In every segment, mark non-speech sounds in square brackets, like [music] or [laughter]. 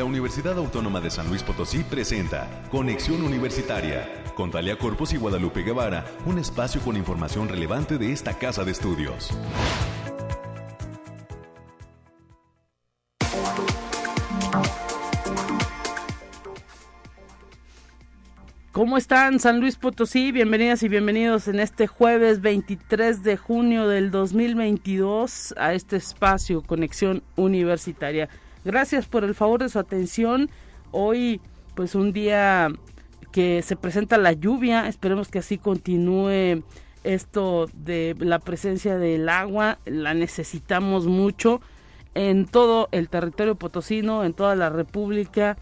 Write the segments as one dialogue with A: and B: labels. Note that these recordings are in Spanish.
A: la Universidad Autónoma de San Luis Potosí presenta Conexión Universitaria con Talia Corpus y Guadalupe Guevara, un espacio con información relevante de esta casa de estudios.
B: ¿Cómo están San Luis Potosí? Bienvenidas y bienvenidos en este jueves 23 de junio del 2022 a este espacio Conexión Universitaria. Gracias por el favor de su atención. Hoy pues un día que se presenta la lluvia, esperemos que así continúe esto de la presencia del agua, la necesitamos mucho en todo el territorio potosino, en toda la República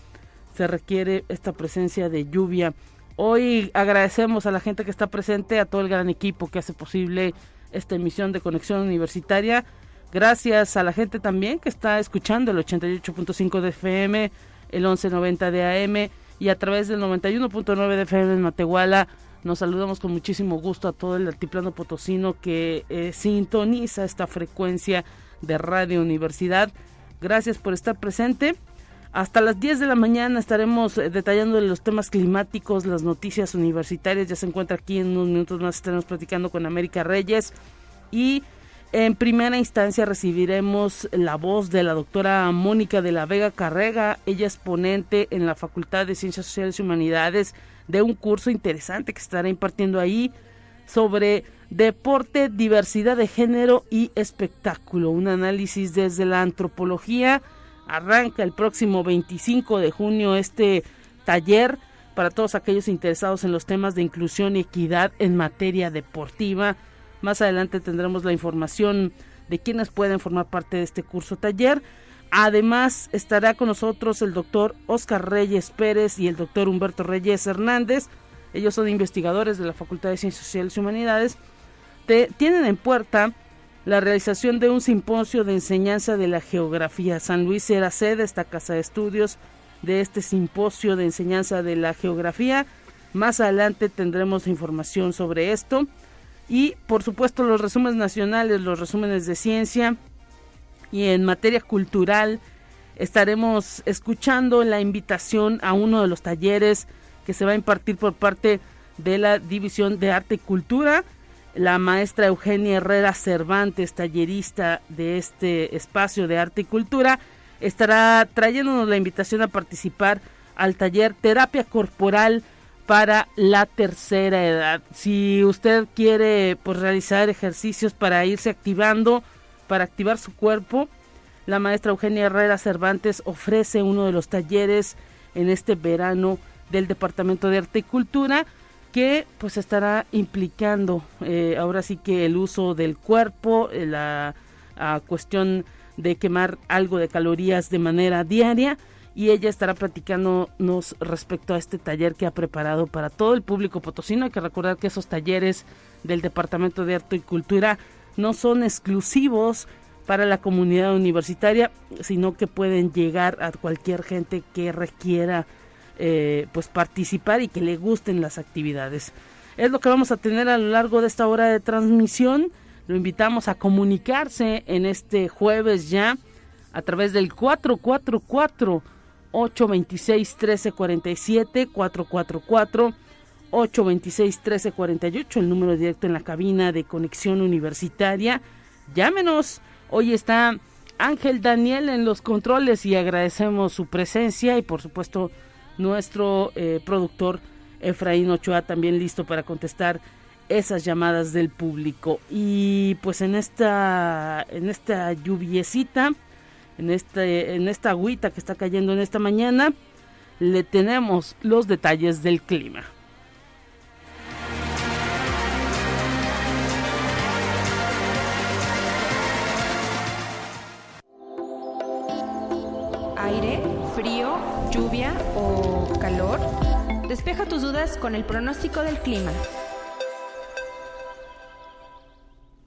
B: se requiere esta presencia de lluvia. Hoy agradecemos a la gente que está presente, a todo el gran equipo que hace posible esta emisión de Conexión Universitaria. Gracias a la gente también que está escuchando el 88.5 de FM, el 1190 de AM y a través del 91.9 de FM en Matehuala. Nos saludamos con muchísimo gusto a todo el altiplano potosino que eh, sintoniza esta frecuencia de Radio Universidad. Gracias por estar presente. Hasta las 10 de la mañana estaremos eh, detallando los temas climáticos, las noticias universitarias. Ya se encuentra aquí en unos minutos más. Estaremos platicando con América Reyes y en primera instancia recibiremos la voz de la doctora Mónica de la Vega Carrega. Ella es ponente en la Facultad de Ciencias Sociales y Humanidades de un curso interesante que estará impartiendo ahí sobre deporte, diversidad de género y espectáculo. Un análisis desde la antropología. Arranca el próximo 25 de junio este taller para todos aquellos interesados en los temas de inclusión y equidad en materia deportiva más adelante tendremos la información de quienes pueden formar parte de este curso taller. Además estará con nosotros el doctor Oscar Reyes Pérez y el doctor Humberto Reyes Hernández. Ellos son investigadores de la Facultad de Ciencias Sociales y Humanidades. tienen en puerta la realización de un simposio de enseñanza de la geografía. San Luis será sede, esta casa de estudios, de este simposio de enseñanza de la geografía. Más adelante tendremos información sobre esto y por supuesto los resúmenes nacionales, los resúmenes de ciencia y en materia cultural estaremos escuchando la invitación a uno de los talleres que se va a impartir por parte de la División de Arte y Cultura. La maestra Eugenia Herrera Cervantes, tallerista de este espacio de arte y cultura, estará trayéndonos la invitación a participar al taller Terapia Corporal para la tercera edad. Si usted quiere pues, realizar ejercicios para irse activando, para activar su cuerpo, la maestra Eugenia Herrera Cervantes ofrece uno de los talleres en este verano del Departamento de Arte y Cultura que pues estará implicando eh, ahora sí que el uso del cuerpo, eh, la cuestión de quemar algo de calorías de manera diaria y ella estará platicándonos respecto a este taller que ha preparado para todo el público potosino. Hay que recordar que esos talleres del Departamento de Arte y Cultura no son exclusivos para la comunidad universitaria, sino que pueden llegar a cualquier gente que requiera eh, pues participar y que le gusten las actividades. Es lo que vamos a tener a lo largo de esta hora de transmisión. Lo invitamos a comunicarse en este jueves ya a través del 444 826 1347 444 826 1348 el número directo en la cabina de conexión universitaria. Llámenos. Hoy está Ángel Daniel en los controles y agradecemos su presencia y por supuesto nuestro eh, productor Efraín Ochoa también listo para contestar esas llamadas del público. Y pues en esta en esta lluviecita en, este, en esta agüita que está cayendo en esta mañana, le tenemos los detalles del clima.
C: Aire, frío, lluvia o calor. Despeja tus dudas con el pronóstico del clima.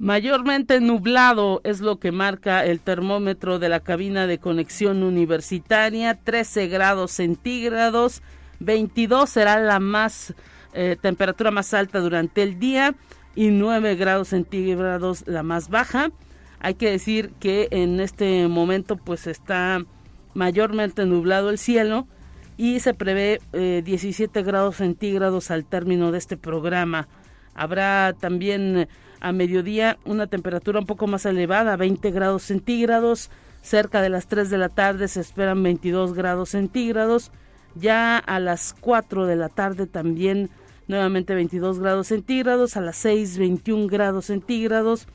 B: Mayormente nublado es lo que marca el termómetro de la cabina de conexión universitaria, 13 grados centígrados, 22 será la más eh, temperatura más alta durante el día y 9 grados centígrados la más baja. Hay que decir que en este momento pues está mayormente nublado el cielo y se prevé 17 eh, grados centígrados al término de este programa. Habrá también a mediodía una temperatura un poco más elevada, 20 grados centígrados. Cerca de las 3 de la tarde se esperan 22 grados centígrados. Ya a las 4 de la tarde también nuevamente 22 grados centígrados. A las 6 21 grados centígrados.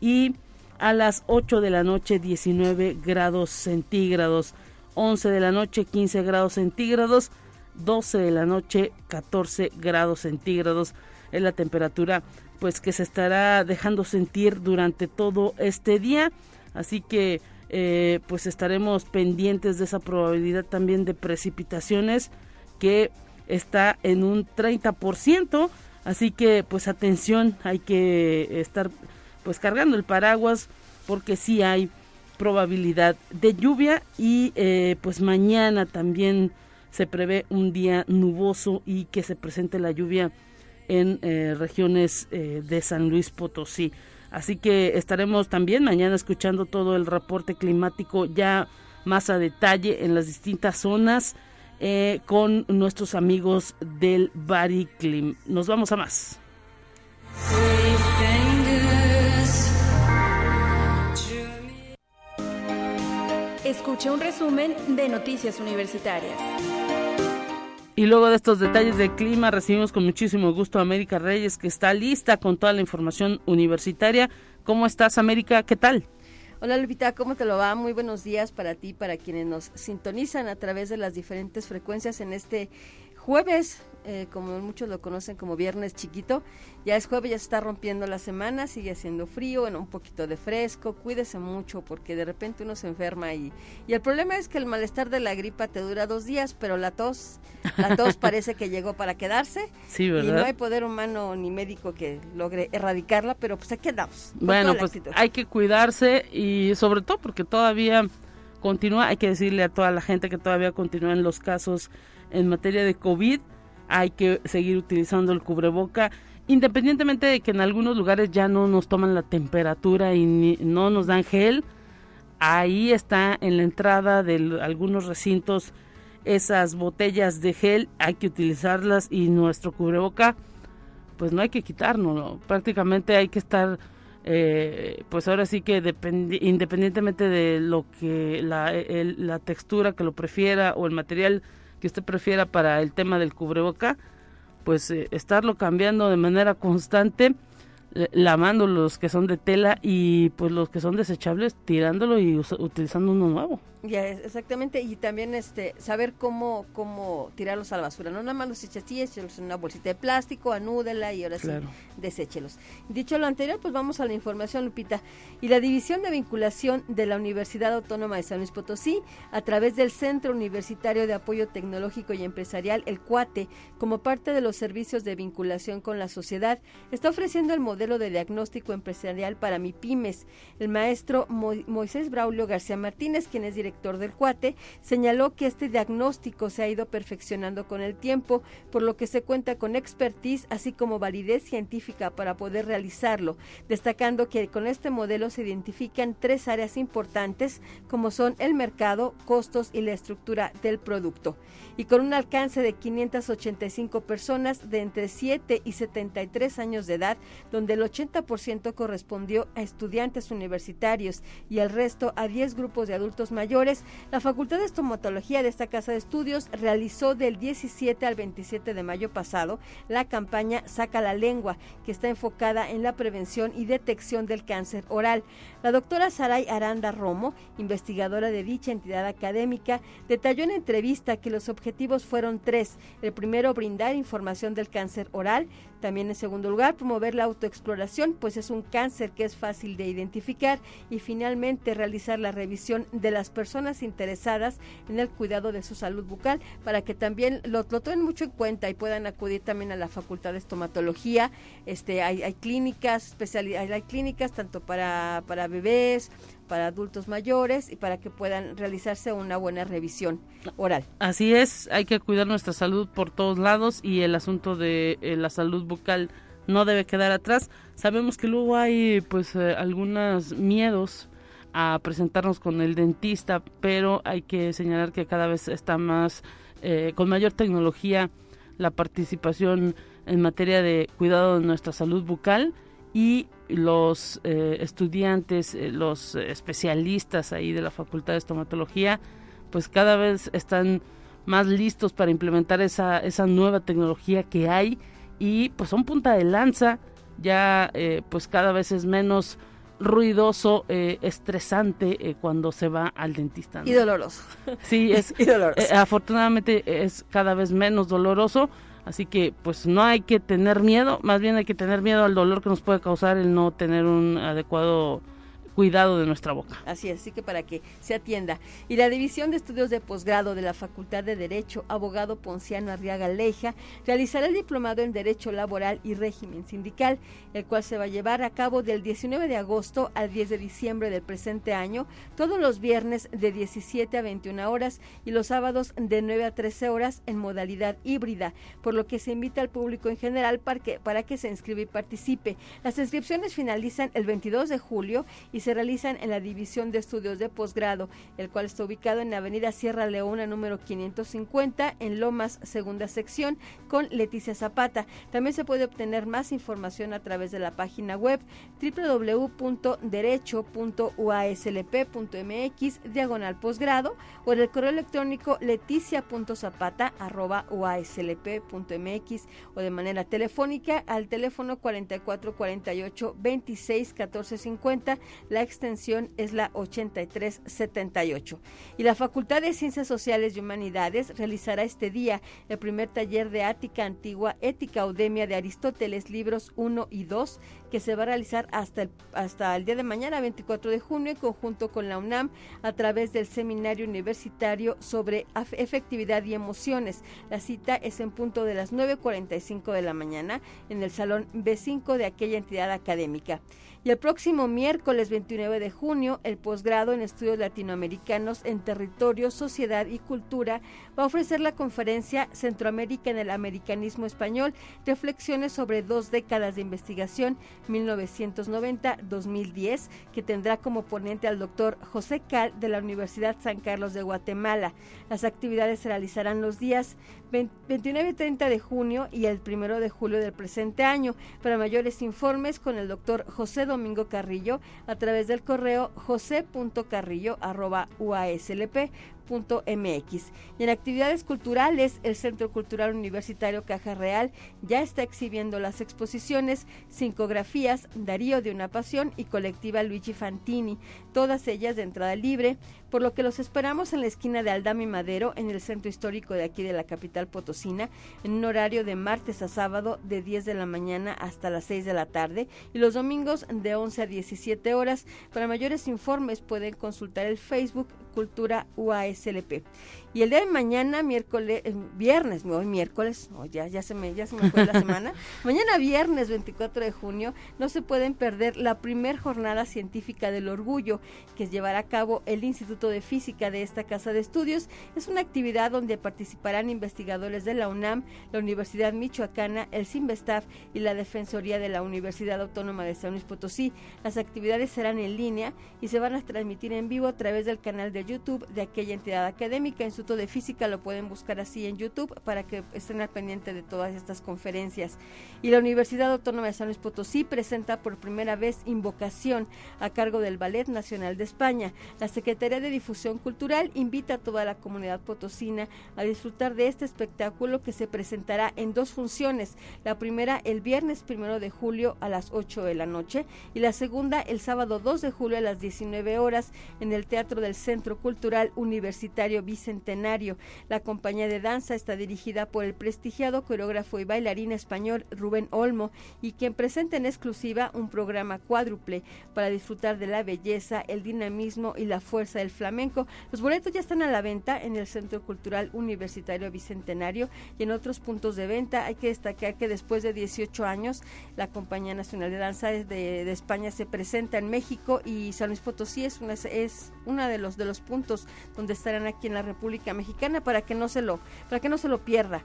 B: Y a las 8 de la noche 19 grados centígrados. 11 de la noche 15 grados centígrados. 12 de la noche 14 grados centígrados es la temperatura pues que se estará dejando sentir durante todo este día. Así que eh, pues estaremos pendientes de esa probabilidad también de precipitaciones que está en un 30%, así que pues atención, hay que estar pues cargando el paraguas porque sí hay probabilidad de lluvia y eh, pues mañana también se prevé un día nuboso y que se presente la lluvia en eh, regiones de San Luis Potosí. Así que estaremos también mañana escuchando todo el reporte climático ya más a detalle en las distintas zonas eh, con nuestros amigos del Bariclim. Nos vamos a más.
C: Escucha un resumen de Noticias Universitarias.
B: Y luego de estos detalles del clima, recibimos con muchísimo gusto a América Reyes, que está lista con toda la información universitaria. ¿Cómo estás, América? ¿Qué tal?
D: Hola Lupita, ¿cómo te lo va? Muy buenos días para ti, para quienes nos sintonizan a través de las diferentes frecuencias en este jueves eh, como muchos lo conocen como viernes chiquito. Ya es jueves, ya se está rompiendo la semana, sigue haciendo frío, bueno, un poquito de fresco. Cuídese mucho porque de repente uno se enferma y, y el problema es que el malestar de la gripa te dura dos días, pero la tos, la tos [laughs] parece que llegó para quedarse.
B: Sí,
D: Y no hay poder humano ni médico que logre erradicarla, pero pues aquí andamos.
B: Bueno, pues hay que cuidarse y sobre todo porque todavía continúa, hay que decirle a toda la gente que todavía continúan los casos en materia de COVID hay que seguir utilizando el cubreboca, independientemente de que en algunos lugares ya no nos toman la temperatura y no nos dan gel, ahí está en la entrada de algunos recintos esas botellas de gel, hay que utilizarlas y nuestro cubreboca, pues no hay que quitarnos, prácticamente hay que estar, eh, pues ahora sí que independientemente de lo que la textura que lo prefiera o el material que usted prefiera para el tema del cubreboca, pues eh, estarlo cambiando de manera constante lavando los que son de tela y pues los que son desechables tirándolo y utilizando uno nuevo.
D: Ya, exactamente, y también este saber cómo cómo tirarlos a la basura, no nada más los eches así, échelos en una bolsita de plástico, anúdela y ahora sí, deséchelos. Dicho lo anterior, pues vamos a la información, Lupita. Y la División de Vinculación de la Universidad Autónoma de San Luis Potosí, a través del Centro Universitario de Apoyo Tecnológico y Empresarial, el CUATE, como parte de los servicios de vinculación con la sociedad, está ofreciendo el modelo de diagnóstico empresarial para MIPIMES. El maestro Moisés Braulio García Martínez, quien es director del CUATE, señaló que este diagnóstico se ha ido perfeccionando con el tiempo, por lo que se cuenta con expertise así como validez científica para poder realizarlo, destacando que con este modelo se identifican tres áreas importantes como son el mercado, costos y la estructura del producto. Y con un alcance de 585 personas de entre 7 y 73 años de edad, donde el 80% correspondió a estudiantes universitarios y el resto a 10 grupos de adultos mayores, la Facultad de Estomatología de esta casa de estudios realizó del 17 al 27 de mayo pasado la campaña Saca la lengua, que está enfocada en la prevención y detección del cáncer oral. La doctora Saray Aranda Romo, investigadora de dicha entidad académica, detalló en entrevista que los objetivos fueron tres. El primero, brindar información del cáncer oral. También en segundo lugar, promover la autoexploración, pues es un cáncer que es fácil de identificar. Y finalmente, realizar la revisión de las personas interesadas en el cuidado de su salud bucal para que también lo, tomen mucho en cuenta y puedan acudir también a la Facultad de Estomatología. Este, hay, hay clínicas, especialidades, hay clínicas tanto para, para bebés, para adultos mayores y para que puedan realizarse una buena revisión oral.
B: Así es, hay que cuidar nuestra salud por todos lados y el asunto de eh, la salud bucal no debe quedar atrás. Sabemos que luego hay pues eh, algunos miedos a presentarnos con el dentista, pero hay que señalar que cada vez está más, eh, con mayor tecnología, la participación en materia de cuidado de nuestra salud bucal y los eh, estudiantes, eh, los especialistas ahí de la Facultad de Estomatología, pues cada vez están más listos para implementar esa, esa nueva tecnología que hay y pues son punta de lanza, ya eh, pues cada vez es menos ruidoso, estresante cuando se va al dentista.
D: Y doloroso.
B: Sí, es [laughs] y doloroso. afortunadamente es cada vez menos doloroso Así que pues no hay que tener miedo, más bien hay que tener miedo al dolor que nos puede causar el no tener un adecuado cuidado de nuestra boca.
D: Así es, así que para que se atienda. Y la División de Estudios de Posgrado de la Facultad de Derecho, abogado Ponciano Arriaga Leija, realizará el diplomado en Derecho Laboral y Régimen Sindical, el cual se va a llevar a cabo del 19 de agosto al 10 de diciembre del presente año, todos los viernes de 17 a 21 horas y los sábados de 9 a 13 horas en modalidad híbrida, por lo que se invita al público en general para que, para que se inscriba y participe. Las inscripciones finalizan el 22 de julio y se se realizan en la División de Estudios de Posgrado, el cual está ubicado en la Avenida Sierra Leona número 550 en Lomas, segunda sección, con Leticia Zapata. También se puede obtener más información a través de la página web www.derecho.uaslp.mx diagonal posgrado o en el correo electrónico leticia.zapata.uaslp.mx o de manera telefónica al teléfono 4448 26 14 50 la extensión es la 8378. Y la Facultad de Ciencias Sociales y Humanidades realizará este día el primer taller de Ática Antigua, Ética Audemia de Aristóteles, libros 1 y 2, que se va a realizar hasta el, hasta el día de mañana, 24 de junio, en conjunto con la UNAM, a través del Seminario Universitario sobre Efectividad y Emociones. La cita es en punto de las 9.45 de la mañana en el Salón B5 de aquella entidad académica. Y el próximo miércoles 29 de junio, el posgrado en estudios latinoamericanos en territorio, sociedad y cultura va a ofrecer la conferencia Centroamérica en el Americanismo Español, reflexiones sobre dos décadas de investigación, 1990-2010, que tendrá como ponente al doctor José Cal de la Universidad San Carlos de Guatemala. Las actividades se realizarán los días 29 y 30 de junio y el 1 de julio del presente año. Para mayores informes con el doctor José Domingo Carrillo a través del correo jose.carrillo.uaslp Y en actividades culturales, el Centro Cultural Universitario Caja Real ya está exhibiendo las exposiciones Cincografías, Darío de una Pasión y Colectiva Luigi Fantini, todas ellas de entrada libre, por lo que los esperamos en la esquina de Aldama y Madero, en el centro histórico de aquí de la capital potosina, en un horario de martes a sábado de 10 de la mañana hasta las 6 de la tarde y los domingos de 11 a 17 horas. Para mayores informes pueden consultar el Facebook Cultura UASLP. Y el día de mañana, miércoles, eh, viernes, hoy miércoles, ya, ya, se me, ya se me fue la semana, [laughs] mañana viernes 24 de junio, no se pueden perder la primer jornada científica del orgullo que llevará a cabo el Instituto de Física de esta Casa de Estudios. Es una actividad donde participarán investigadores de la UNAM, la Universidad Michoacana, el CIMBESTAF y la Defensoría de la Universidad Autónoma de San Luis Potosí. Las actividades serán en línea y se van a transmitir en vivo a través del canal de YouTube de aquella entidad académica. Instituto de Física lo pueden buscar así en YouTube para que estén al pendiente de todas estas conferencias. Y la Universidad Autónoma de San Luis Potosí presenta por primera vez Invocación a cargo del Ballet Nacional de España. La Secretaría de Difusión Cultural invita a toda la comunidad potosina a disfrutar de este espectáculo que se presentará en dos funciones. La primera el viernes primero de julio a las 8 de la noche y la segunda el sábado 2 de julio a las 19 horas en el Teatro del Centro Cultural Universitario Bicentenario. La compañía de danza está dirigida por el prestigiado coreógrafo y bailarín español Rubén Olmo y quien presenta en exclusiva un programa cuádruple para disfrutar de la belleza, el dinamismo y la fuerza del flamenco. Los boletos ya están a la venta en el Centro Cultural Universitario Bicentenario y en otros puntos de venta. Hay que destacar que después de 18 años la Compañía Nacional de Danza de, España se presenta en México y San Luis Potosí es una, es los de los puntos donde estarán aquí en la República Mexicana para que no se lo para que no se lo pierda.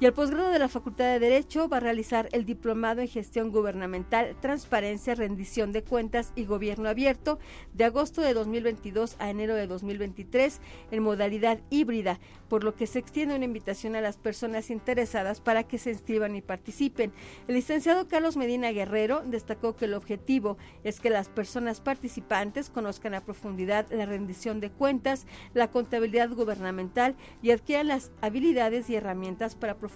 D: Y el posgrado de la Facultad de Derecho va a realizar el diplomado en gestión gubernamental, transparencia, rendición de cuentas y gobierno abierto de agosto de 2022 a enero de 2023 en modalidad híbrida, por lo que se extiende una invitación a las personas interesadas para que se inscriban y participen. El licenciado Carlos Medina Guerrero destacó que el objetivo es que las personas participantes conozcan a profundidad la rendición de cuentas, la contabilidad gubernamental y adquieran las habilidades y herramientas para profundizar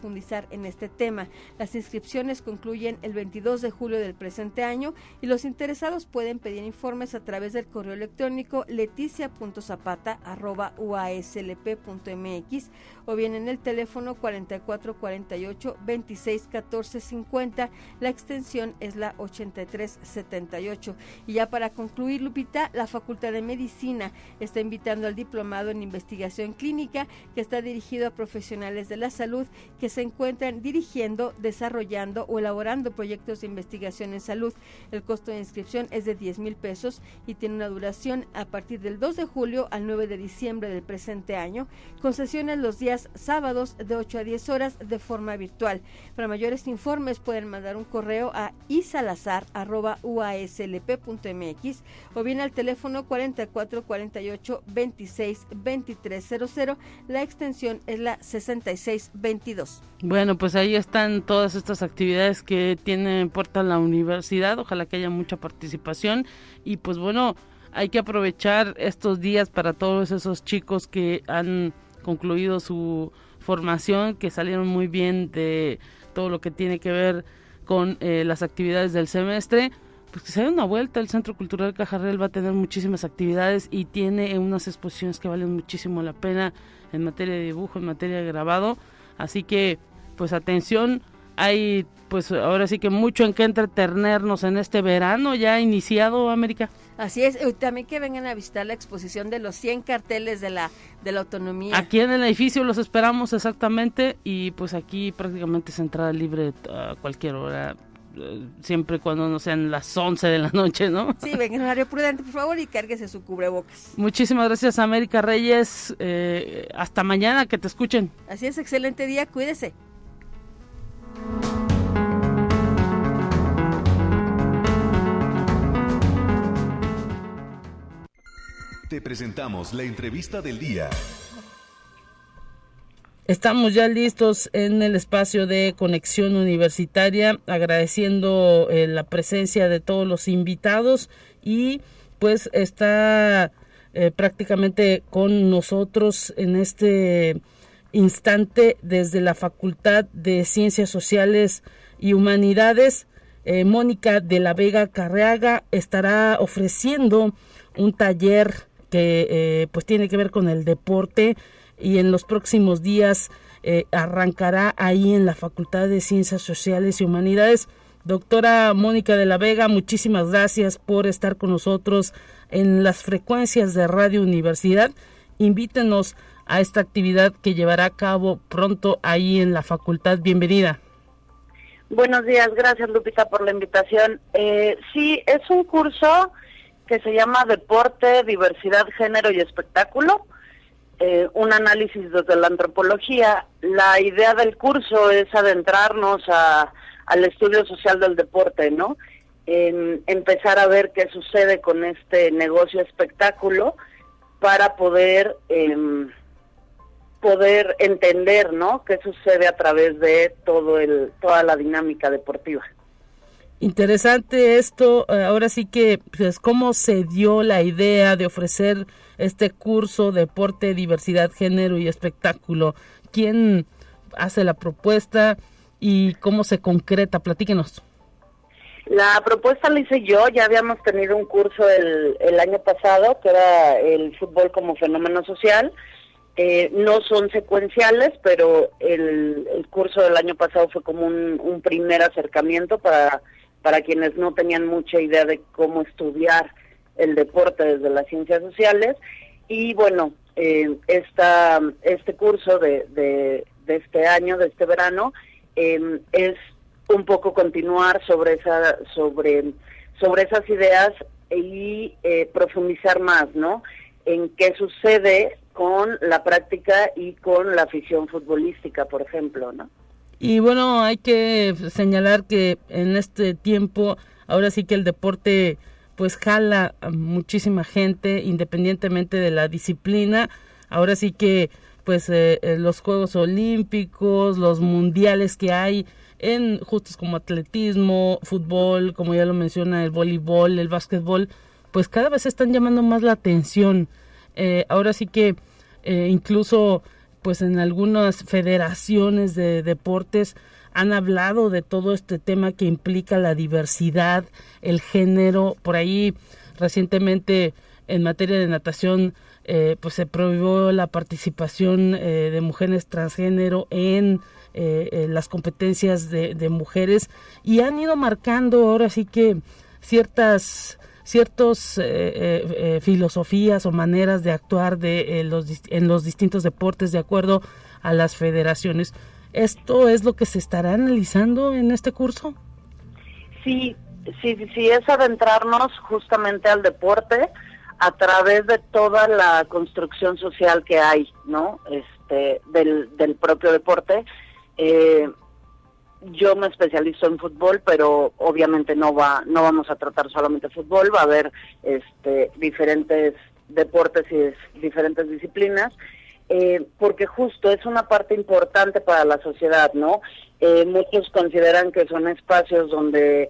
D: en este tema. Las inscripciones concluyen el 22 de julio del presente año y los interesados pueden pedir informes a través del correo electrónico leticia.zapata.uaslp.mx o bien en el teléfono 4448 26 14 50. La extensión es la 8378. Y ya para concluir, Lupita, la Facultad de Medicina está invitando al diplomado en investigación clínica que está dirigido a profesionales de la salud que se encuentran dirigiendo, desarrollando o elaborando proyectos de investigación en salud. El costo de inscripción es de 10 mil pesos y tiene una duración a partir del 2 de julio al 9 de diciembre del presente año, con sesiones los días sábados de 8 a 10 horas de forma virtual. Para mayores informes pueden mandar un correo a isalazar.uaslp.mx o bien al teléfono 4448 26 2300. La extensión es la 6622.
B: Bueno, pues ahí están todas estas actividades que tiene puerta la universidad. Ojalá que haya mucha participación y pues bueno, hay que aprovechar estos días para todos esos chicos que han concluido su formación, que salieron muy bien de todo lo que tiene que ver con eh, las actividades del semestre. Pues que se dé una vuelta, el Centro Cultural Cajarrel va a tener muchísimas actividades y tiene unas exposiciones que valen muchísimo la pena en materia de dibujo, en materia de grabado. Así que, pues atención, hay pues ahora sí que mucho en que entretenernos en este verano ya iniciado, América.
D: Así es, también que vengan a visitar la exposición de los 100 carteles de la, de la autonomía.
B: Aquí en el edificio los esperamos exactamente y pues aquí prácticamente es entrada libre a cualquier hora eh, siempre cuando no sean las 11 de la noche, ¿no?
D: Sí, vengan en horario prudente, por favor, y cárguese su cubrebocas.
B: Muchísimas gracias, América Reyes. Eh, hasta mañana, que te escuchen.
D: Así es, excelente día, cuídese.
A: Presentamos la entrevista del día.
B: Estamos ya listos en el espacio de conexión universitaria, agradeciendo eh, la presencia de todos los invitados y pues está eh, prácticamente con nosotros en este instante desde la Facultad de Ciencias Sociales y Humanidades. Eh, Mónica de la Vega Carreaga estará ofreciendo un taller que eh, pues tiene que ver con el deporte y en los próximos días eh, arrancará ahí en la Facultad de Ciencias Sociales y Humanidades. Doctora Mónica de la Vega, muchísimas gracias por estar con nosotros en las frecuencias de Radio Universidad. Invítenos a esta actividad que llevará a cabo pronto ahí en la facultad. Bienvenida.
E: Buenos días, gracias Lupita por la invitación. Eh, sí, es un curso que se llama Deporte, Diversidad, Género y Espectáculo, eh, un análisis desde la antropología. La idea del curso es adentrarnos a, al estudio social del deporte, ¿no? En empezar a ver qué sucede con este negocio espectáculo para poder em, poder entender, ¿no? Qué sucede a través de todo el toda la dinámica deportiva.
B: Interesante esto, eh, ahora sí que, pues, ¿cómo se dio la idea de ofrecer este curso Deporte, Diversidad, Género y Espectáculo? ¿Quién hace la propuesta y cómo se concreta? Platíquenos.
E: La propuesta la hice yo, ya habíamos tenido un curso el, el año pasado, que era el fútbol como fenómeno social. Eh, no son secuenciales, pero el, el, curso del año pasado fue como un, un primer acercamiento para para quienes no tenían mucha idea de cómo estudiar el deporte desde las ciencias sociales. Y bueno, eh, esta, este curso de, este año, de este verano, em, es un poco continuar sobre, esa, sobre, sobre esas ideas y eh, profundizar más, ¿no? En qué sucede con la práctica y con la afición futbolística, por ejemplo, ¿no?
B: Y bueno, hay que señalar que en este tiempo, ahora sí que el deporte pues jala a muchísima gente independientemente de la disciplina. Ahora sí que pues eh, eh, los Juegos Olímpicos, los mundiales que hay en justos como atletismo, fútbol, como ya lo menciona, el voleibol, el básquetbol, pues cada vez están llamando más la atención. Eh, ahora sí que incluso pues en algunas federaciones de deportes han hablado de todo este tema que implica la diversidad, el género, por ahí recientemente en materia de natación eh, pues se prohibió la participación eh, de mujeres transgénero en eh, las competencias de, mujeres. Y han ido marcando ahora sí que ciertas ciertos filosofías o maneras de actuar de los en los distintos deportes de acuerdo a las federaciones esto es lo que se estará analizando en este curso
E: sí sí sí es adentrarnos justamente al deporte a través de toda la construcción social que hay, ¿no? Este, del, del propio deporte. Eh, yo me especializo en fútbol, pero obviamente no va, no vamos a tratar solamente fútbol, va a haber este, diferentes deportes y diferentes disciplinas, eh, porque justo es una parte importante para la sociedad, ¿no? Eh, muchos consideran que son espacios donde,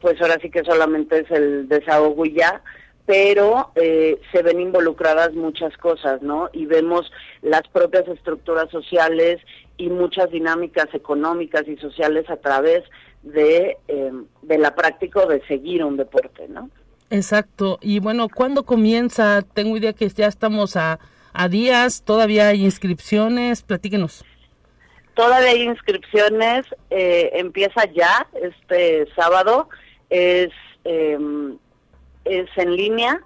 E: pues ahora sí que solamente es el desahogo y ya, pero eh, se ven involucradas muchas cosas, ¿no? Y vemos las propias estructuras sociales y muchas dinámicas económicas y sociales a través de, eh, de la práctica de seguir un deporte, ¿no?
B: Exacto. Y bueno, ¿cuándo comienza? Tengo idea que ya estamos a, a días, todavía hay inscripciones, platíquenos.
E: Todavía hay inscripciones, eh, empieza ya este sábado, es em, es en línea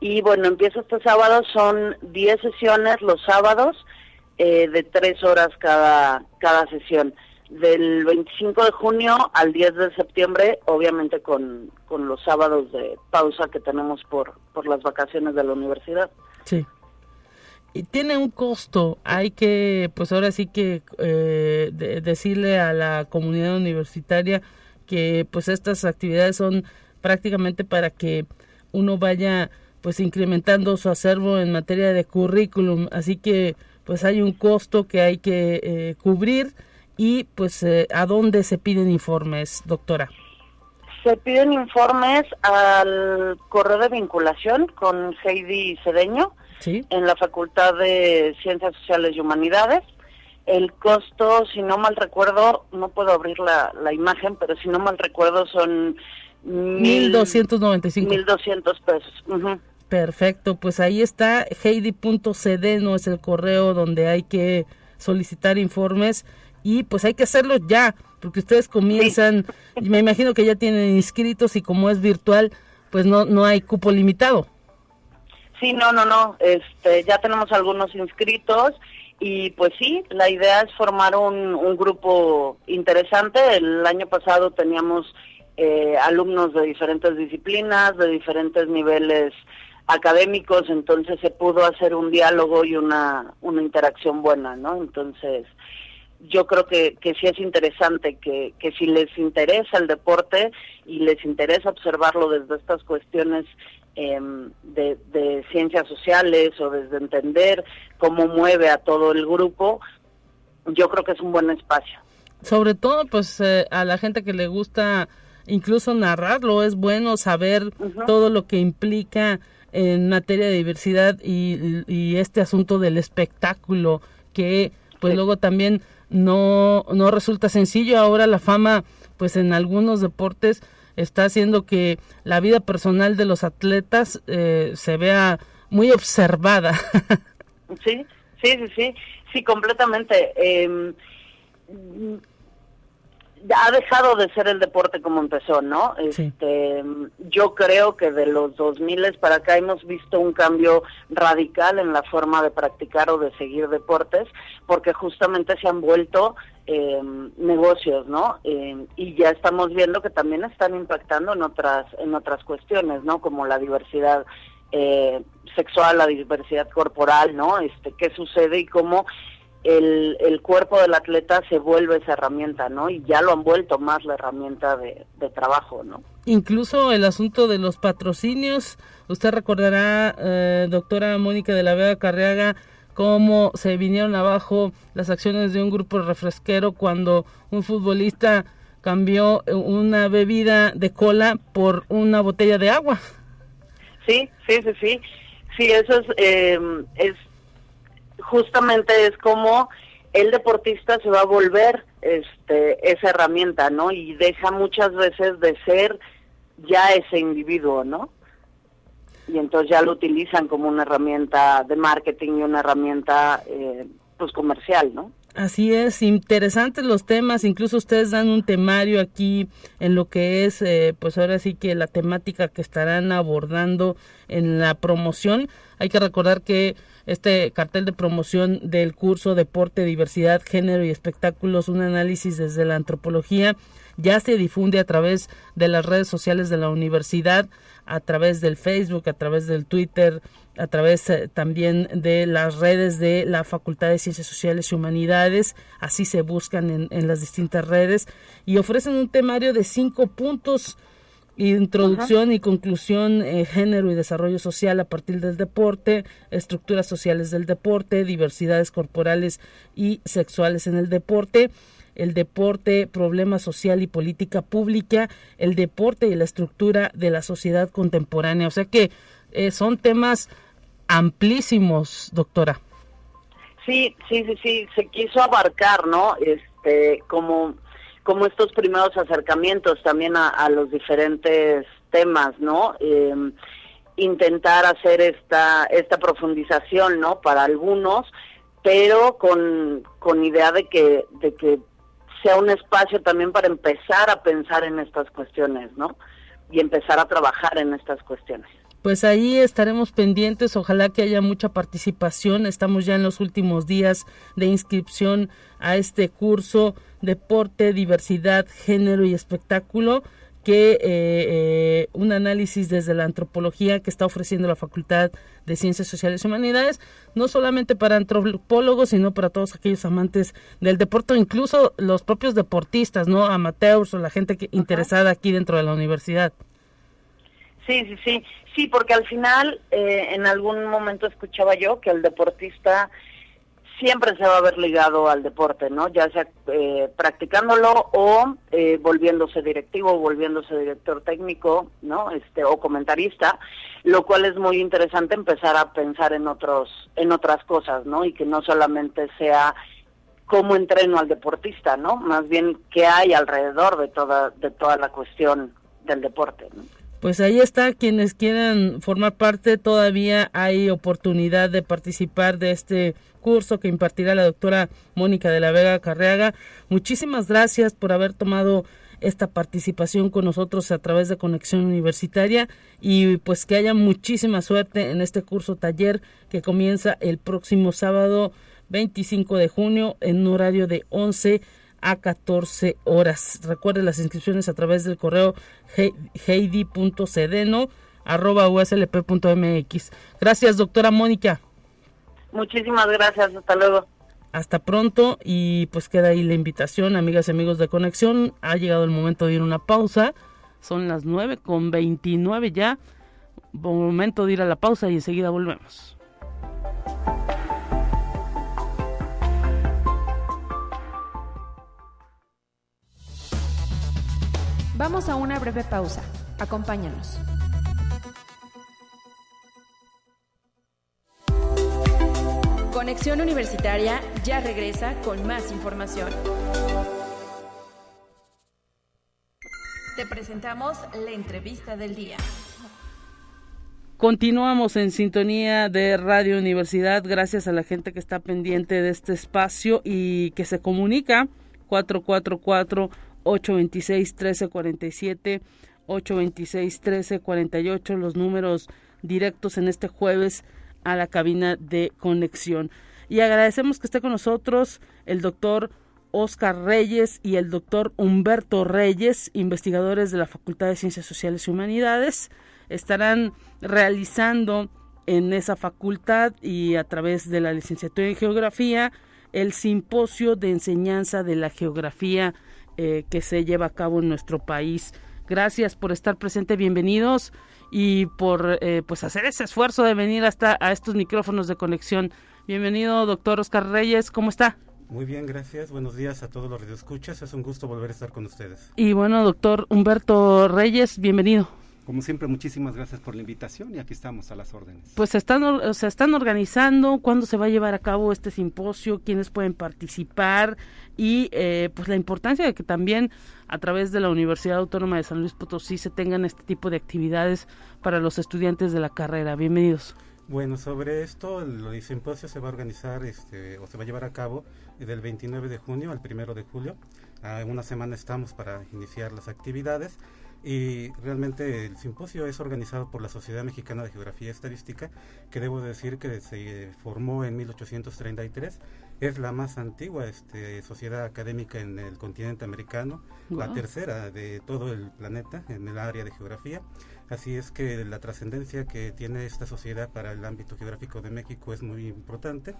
E: y bueno, empieza este sábado, son 10 sesiones los sábados eh, de 3 horas cada, cada sesión. Del 25 de junio al 10 de septiembre, obviamente con, con los sábados de pausa que tenemos por, por las vacaciones de la universidad.
B: Sí. Y tiene un costo, hay que, pues ahora sí que eh, decirle a la comunidad universitaria que pues estas actividades son prácticamente para que uno vaya pues incrementando su acervo en materia de currículum, así que pues hay un costo que hay que eh, cubrir y pues eh, a dónde se piden informes, doctora.
E: Se piden informes al correo de vinculación con Heidi Cedeño en la Facultad de Ciencias Sociales y Humanidades. El costo, si no mal recuerdo, no puedo abrir la, la imagen, pero si no mal recuerdo son
B: 1295.
E: 1200 pesos.
B: Perfecto, pues ahí está heidi.cd, no es el correo donde hay que solicitar informes y pues hay que hacerlo ya, porque ustedes comienzan, y me imagino que ya tienen inscritos y como es virtual, pues no no hay cupo limitado.
E: Sí, no, no, no, este, ya tenemos algunos inscritos y pues sí, la idea es formar un, un grupo interesante. El año pasado teníamos eh, alumnos de diferentes disciplinas, de diferentes niveles académicos, entonces se pudo hacer un diálogo y una, una interacción buena, ¿no? Entonces, yo creo que, que sí es interesante que, que si les interesa el deporte y les interesa observarlo desde estas cuestiones em, de, de ciencias sociales o desde entender cómo mueve a todo el grupo, yo creo que es un buen espacio.
B: Sobre todo, pues, eh, a la gente que le gusta incluso narrarlo, es bueno saber todo lo que implica en materia de diversidad y, este asunto del espectáculo que pues luego también no, no resulta sencillo. Ahora la fama pues en algunos deportes está haciendo que la vida personal de los atletas eh, se vea muy observada. [laughs]
E: sí, sí, sí, sí, sí, completamente. Eh, ha dejado de ser el deporte como empezó, ¿no? Este, yo creo que de los 2000 para acá hemos visto un cambio radical en la forma de practicar o de seguir deportes, porque justamente se han vuelto em, negocios, ¿no? Em, y ya estamos viendo que también están impactando en otras en otras cuestiones, ¿no? Como la diversidad eh, sexual, la diversidad corporal, ¿no? Este, qué sucede y cómo el, el, cuerpo del atleta se vuelve esa herramienta, ¿no? Y ya lo han vuelto más la herramienta de, de trabajo, ¿no?
B: Incluso el asunto de los patrocinios, usted recordará, eh, doctora Mónica de la Vega Carriaga, cómo se vinieron abajo las acciones de un grupo refresquero cuando un futbolista cambió una bebida de cola por una botella de agua.
E: Sí, sí, sí, sí. Sí, eso es, eh, es justamente es como el deportista se va a volver este esa herramienta, ¿no? Y deja muchas veces de ser ya ese individuo, ¿no? Y entonces ya lo utilizan como una herramienta de marketing y una herramienta eh, pues comercial, ¿no?
B: Así es, interesantes los temas, incluso ustedes dan un temario aquí en lo que es, eh, pues ahora sí que la temática que estarán abordando en la promoción. Hay que recordar que este cartel de promoción del curso Deporte, Diversidad, Género y Espectáculos, un análisis desde la antropología, ya se difunde a través de las redes sociales de la universidad, a través del Facebook, a través del Twitter, a través eh, también de las redes de la Facultad de Ciencias Sociales y Humanidades, así se buscan en, en las distintas redes, y ofrecen un temario de cinco puntos Introducción y conclusión, eh, género y desarrollo social a partir del deporte, estructuras sociales del deporte, diversidades corporales y sexuales en el deporte, el deporte, problema social y política pública, el deporte y la estructura de la sociedad contemporánea. O sea que eh, son temas amplísimos, doctora.
E: Sí, sí, sí, sí, se quiso abarcar, ¿no? Este, como como estos primeros acercamientos también a, los diferentes temas, ¿no? Em, intentar hacer esta, esta profundización, ¿no? Para algunos, pero con, con idea de que, de que sea un espacio también para empezar a pensar en estas cuestiones, ¿no? Y empezar a trabajar en estas cuestiones.
B: Pues ahí estaremos pendientes, ojalá que haya mucha participación. Estamos ya en los últimos días de inscripción a este curso Deporte, Diversidad, Género y Espectáculo que eh, eh, un análisis desde la antropología que está ofreciendo la Facultad de Ciencias Sociales y Humanidades, no solamente para antropólogos, sino para todos aquellos amantes del deporte, incluso los propios deportistas, ¿no? Amateurs o la gente que, interesada aquí dentro de la universidad.
E: Sí, sí, sí, sí, porque al final eh, en algún momento escuchaba yo que el deportista siempre se va a ver ligado al deporte, ¿no? Ya sea eh, practicándolo o eh, volviéndose directivo, volviéndose director técnico, ¿no? Este o comentarista, lo cual es muy interesante empezar a pensar en otros en otras cosas, ¿no? Y que no solamente sea cómo entreno al deportista, ¿no? Más bien qué hay alrededor de toda de toda la cuestión del deporte, ¿no?
B: pues ahí está, quienes quieran formar parte, todavía hay oportunidad de participar de este curso que impartirá la doctora Mónica de la Vega Carreaga. Muchísimas gracias por haber tomado esta participación con nosotros a través de Conexión Universitaria y pues que haya muchísima suerte en este curso taller que comienza el próximo sábado 25 de junio en un horario de 11 a 14 horas. Recuerde las inscripciones a través del correo heidi.cedeno arroba uslp.mx. Gracias, doctora Mónica.
E: Muchísimas gracias, hasta luego.
B: Hasta pronto y pues queda ahí la invitación, amigas y amigos de Conexión. Ha llegado el momento de ir a una pausa. Son las 9 con 29 ya. Momento de ir a la pausa y enseguida volvemos.
C: Vamos a una breve pausa. Acompáñanos. Conexión Universitaria ya regresa con más información. Te presentamos la entrevista del día.
B: Continuamos en sintonía de Radio Universidad gracias a la gente que está pendiente de este espacio y que se comunica 444 826-1347, 826-1348, los números directos en este jueves a la cabina de conexión. Y agradecemos que esté con nosotros el doctor Oscar Reyes y el doctor Humberto Reyes, investigadores de la Facultad de Ciencias Sociales y Humanidades. Estarán realizando en esa facultad y a través de la licenciatura en Geografía el simposio de enseñanza de la geografía eh, que se lleva a cabo en nuestro país. Gracias por estar presente, bienvenidos y por eh, pues hacer ese esfuerzo de venir hasta a estos micrófonos de conexión. Bienvenido, doctor Oscar Reyes, ¿cómo está?
F: Muy bien, gracias. Buenos días a todos los radioescuchas. Es un gusto volver a estar con ustedes.
B: Y bueno, doctor Humberto Reyes, bienvenido.
G: Como siempre, muchísimas gracias por la invitación y aquí estamos a las órdenes.
B: Pues se están, se están organizando, cuándo se va a llevar a cabo este simposio, quiénes pueden participar y eh, pues la importancia de que también a través de la Universidad Autónoma de San Luis Potosí se tengan este tipo de actividades para los estudiantes de la carrera. Bienvenidos.
F: Bueno, sobre esto, el, simposio se va a organizar este, o se va a llevar a cabo del 29 de junio al 1 de julio. A una semana estamos para iniciar las actividades y realmente el simposio es organizado por la Sociedad Mexicana de Geografía y Estadística, que debo decir que se formó en 1833. Es la más antigua este, sociedad académica en el continente americano, la tercera de todo el planeta en el área de geografía. Así es que la trascendencia que tiene esta sociedad para el ámbito geográfico de México es muy importante.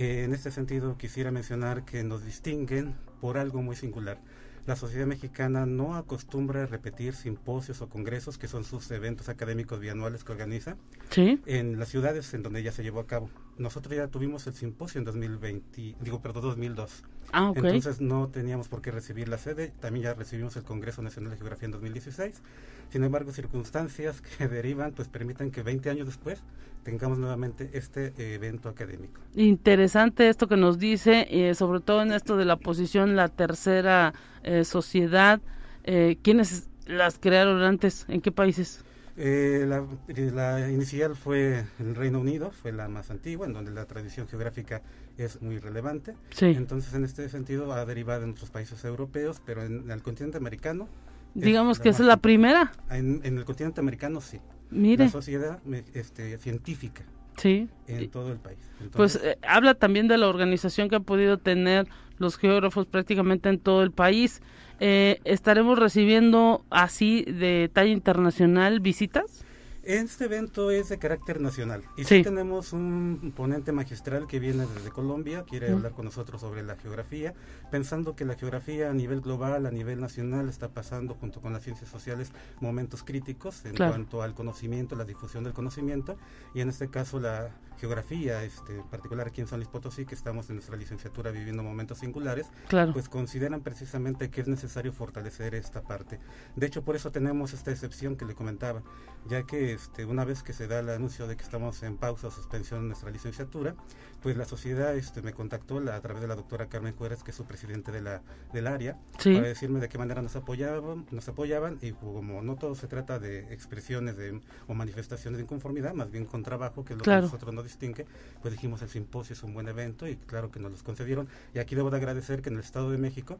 F: Eh, en este sentido quisiera mencionar que nos distinguen por algo muy singular la sociedad mexicana no acostumbra a repetir simposios o congresos, que son sus eventos académicos bianuales que organiza, en las ciudades en donde ya se llevó a cabo. Nosotros ya tuvimos el simposio en 2020, digo, perdón, 2002.
B: Ah,
F: Entonces no teníamos por qué recibir la sede, también ya recibimos el Congreso Nacional de Geografía en 2016. Sin embargo, circunstancias [laughs] que derivan, pues permiten que 20 años después tengamos nuevamente este evento académico.
B: Interesante esto que nos dice, eh, sobre todo en esto de la posición, la tercera eh, sociedad. Eh, ¿Quiénes las crearon antes? ¿En qué países?
F: Eh, la, inicial fue en el Reino Unido, fue la más antigua, en donde la tradición geográfica es muy relevante. Entonces, en este sentido, ha derivado en otros países europeos, pero en, el continente americano.
B: Digamos que esa es la primera.
F: En, el continente americano, sí.
B: Mire.
F: La sociedad este, científica.
B: Sí.
F: En todo el país.
B: pues eh, habla también de la organización que han podido tener los geógrafos prácticamente en todo el país. Eh, ¿Estaremos recibiendo así de talla internacional visitas?
F: Este evento es de carácter nacional. Y sí. tenemos un ponente magistral que viene desde Colombia, quiere hablar con nosotros sobre la geografía, pensando que la geografía a nivel global, a nivel nacional, está pasando junto con las ciencias sociales momentos críticos en cuanto al conocimiento, la difusión del conocimiento. Y en este caso la geografía, este, en particular aquí en San Luis Potosí, que estamos en nuestra licenciatura viviendo momentos singulares, pues consideran precisamente que es necesario fortalecer esta parte. De hecho, por eso tenemos esta excepción que le comentaba, ya que este, una vez que se da el anuncio de que estamos en pausa o suspensión en nuestra licenciatura, pues la sociedad este, me contactó a través de la doctora Carmen Juárez, que es su presidente de la, del área, para decirme de qué manera nos apoyaban, nos apoyaban y como no todo se trata de expresiones de, o manifestaciones de inconformidad, más bien con trabajo, que es lo que nosotros nos distingue, pues dijimos el simposio es un buen evento y claro que nos los concedieron. Y aquí debo de agradecer que en el Estado de México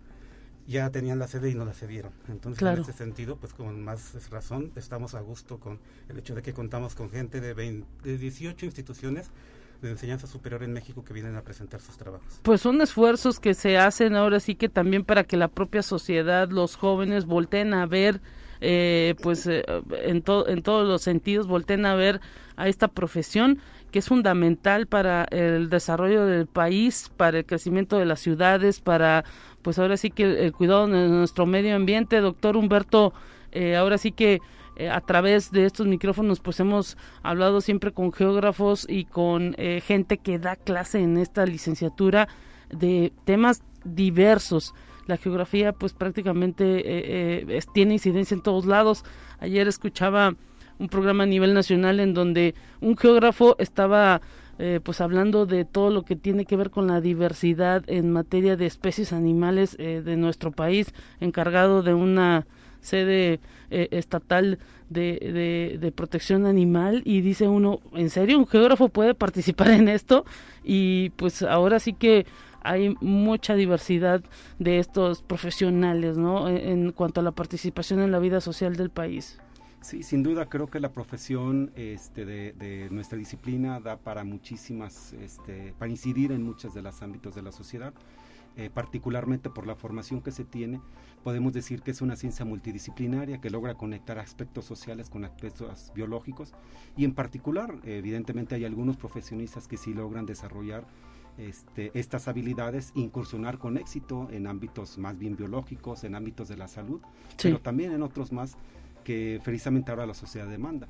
F: ya tenían la sede y no la cedieron. Entonces, en ese sentido, pues con más razón, estamos a gusto con el hecho de que contamos con gente de, de 18 instituciones de enseñanza superior en México que vienen a presentar sus trabajos.
B: Pues son esfuerzos que se hacen ahora sí que también para que la propia sociedad, los jóvenes volteen a ver eh, pues eh, en, en todos los sentidos volteen a ver a esta profesión que es fundamental para el desarrollo del país, para el crecimiento de las ciudades, para pues ahora sí que el cuidado de nuestro medio ambiente. Doctor Humberto, eh, ahora sí que a través de estos micrófonos pues hemos hablado siempre con geógrafos y con gente que da clase en esta licenciatura de temas diversos la geografía pues prácticamente eh, eh, tiene incidencia en todos lados. Ayer escuchaba un programa a nivel nacional en donde un geógrafo estaba eh, pues hablando de todo lo que tiene que ver con la diversidad en materia de especies animales de nuestro país, encargado de una sede estatal de, de, protección animal y dice uno, ¿en serio un geógrafo puede participar en esto? Y pues ahora sí que hay mucha diversidad de estos profesionales, ¿no? En, cuanto a la participación en la vida social del país.
G: Sí, sin duda creo que la profesión este, de, nuestra disciplina da para muchísimas, este, para incidir en muchos de los ámbitos de la sociedad, eh, particularmente por la formación que se tiene. Podemos decir que es una ciencia multidisciplinaria que logra conectar aspectos sociales con aspectos biológicos y en particular, evidentemente hay algunos profesionistas que sí logran desarrollar este, estas habilidades, incursionar con éxito en ámbitos más bien biológicos, en ámbitos de la salud, pero también en otros más que precisamente ahora la sociedad demanda.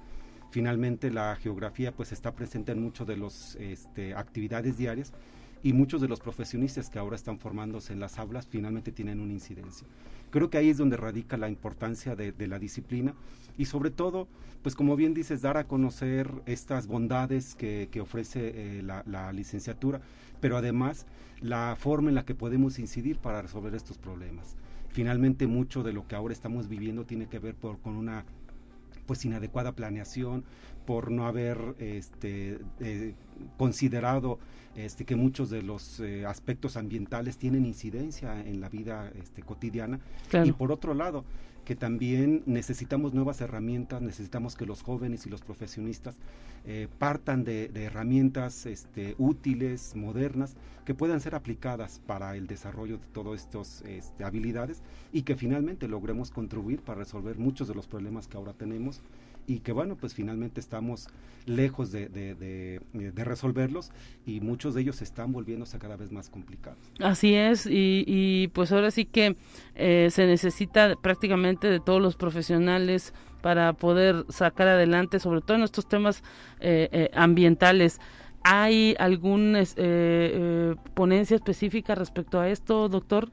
G: Finalmente la geografía pues está presente en muchas de las este, actividades diarias y muchos de los profesionistas que ahora están formándose en las aulas finalmente tienen una incidencia. Creo que ahí es donde radica la importancia de, la disciplina y sobre todo, pues como bien dices, dar a conocer estas bondades que, ofrece eh, la, licenciatura, pero además la forma en la que podemos incidir para resolver estos problemas. Finalmente, mucho de lo que ahora estamos viviendo tiene que ver con una pues inadecuada planeación, por no haber este, eh, considerado este, que muchos de los eh, aspectos ambientales tienen incidencia en la vida este, cotidiana. Y por otro lado, que también necesitamos nuevas herramientas, necesitamos que los jóvenes y los profesionistas eh, partan de, herramientas este, útiles, modernas, que puedan ser aplicadas para el desarrollo de todas estas este, habilidades y que finalmente logremos contribuir para resolver muchos de los problemas que ahora tenemos y que bueno, pues finalmente estamos lejos de, de, resolverlos y muchos de ellos están volviéndose cada vez más complicados.
B: Así es, y, y pues ahora sí que eh, se necesita prácticamente de todos los profesionales para poder sacar adelante, sobre todo en estos temas eh, eh, ambientales. ¿Hay alguna eh, ponencia específica respecto a esto, doctor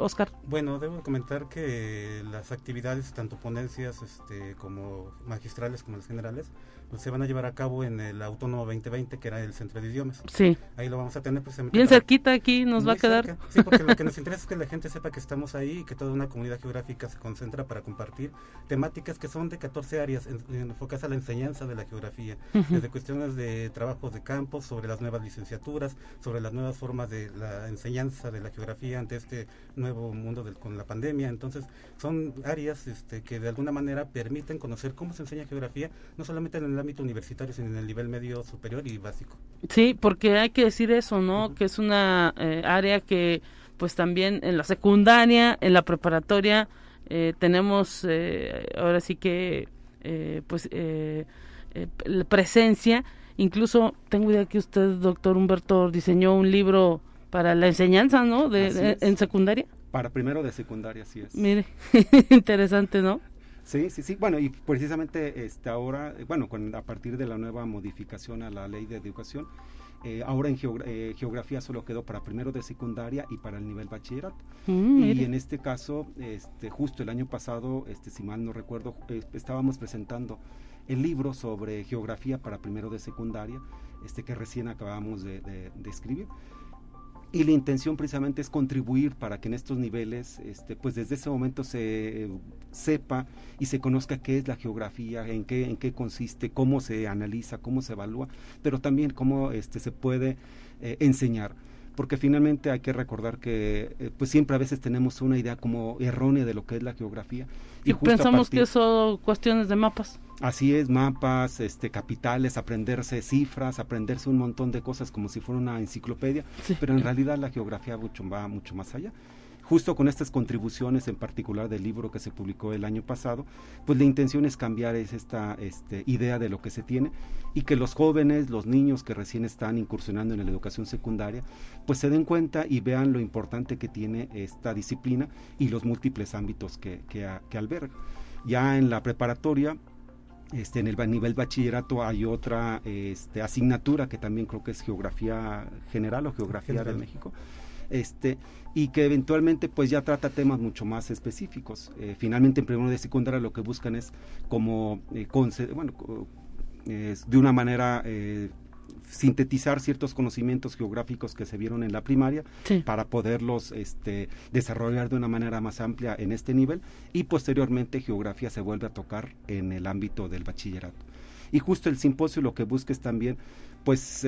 B: Oscar?
F: Bueno, debo comentar que las actividades, tanto ponencias este, como magistrales como las generales, pues, se van a llevar a cabo en el Autónomo 2020, que era el centro de idiomas.
B: Sí.
F: Ahí lo vamos a tener precisamente.
B: Bien cerquita aquí nos va a quedar.
F: Sí, porque lo que [laughs] nos interesa es que la gente sepa que estamos ahí y que toda una comunidad geográfica se concentra para compartir temáticas que son de 14 áreas enfocadas a la enseñanza de la geografía, desde cuestiones de trabajos de campo, sobre las nuevas licenciaturas, sobre las nuevas formas de la enseñanza de la geografía ante este nuevo mundo del, con la pandemia. Entonces, son áreas este, que de alguna manera permiten conocer cómo se enseña geografía, no solamente en el ámbito universitario, sino en el nivel medio superior y básico.
B: Sí, porque hay que decir eso, ¿no? Que es una eh, área que, pues también en la secundaria, en la preparatoria, eh, tenemos eh, ahora sí que, pues, presencia. Incluso tengo idea que usted, doctor Humberto, diseñó un libro para la enseñanza, ¿no? De, en secundaria.
G: Para primero de secundaria, sí es.
B: Mire, [laughs] interesante, ¿no?
G: Sí, sí, sí. Bueno, y precisamente este, ahora, bueno, con, a partir de la nueva modificación a la ley de educación, eh, ahora en eh, geografía solo quedó para primero de secundaria y para el nivel bachillerato. Mm, y en este caso, este, justo el año pasado, este, si mal no recuerdo, eh, estábamos presentando el libro sobre geografía para primero de secundaria, este que recién acabamos de, de escribir. Y la intención precisamente es contribuir para que en estos niveles, este, pues desde ese momento se sepa y se conozca qué es la geografía, en qué, en qué consiste, cómo se analiza, cómo se evalúa, pero también cómo este, se puede eh, enseñar porque finalmente hay que recordar que eh, pues siempre a veces tenemos una idea como errónea de lo que es la geografía
B: y, pensamos que son cuestiones de mapas.
G: Así es mapas este capitales aprenderse cifras aprenderse un montón de cosas como si fuera una enciclopedia pero en realidad la geografía mucho, va mucho más allá justo con estas contribuciones en particular del libro que se publicó el año pasado, pues la intención es cambiar esta este, idea de lo que se tiene y que los jóvenes, los niños que recién están incursionando en la educación secundaria, pues se den cuenta y vean lo importante que tiene esta disciplina y los múltiples ámbitos que, que, alberga. Ya en la preparatoria, este, en el nivel bachillerato hay otra este, asignatura que también creo que es geografía general o geografía de México este, y que eventualmente pues ya trata temas mucho más específicos. Eh, finalmente en primero de secundaria lo que buscan es como, eh, bueno, de una manera eh, sintetizar ciertos conocimientos geográficos que se vieron en la primaria para poderlos este, desarrollar de una manera más amplia en este nivel y posteriormente geografía se vuelve a tocar en el ámbito del bachillerato. Y justo el simposio lo que busca es también pues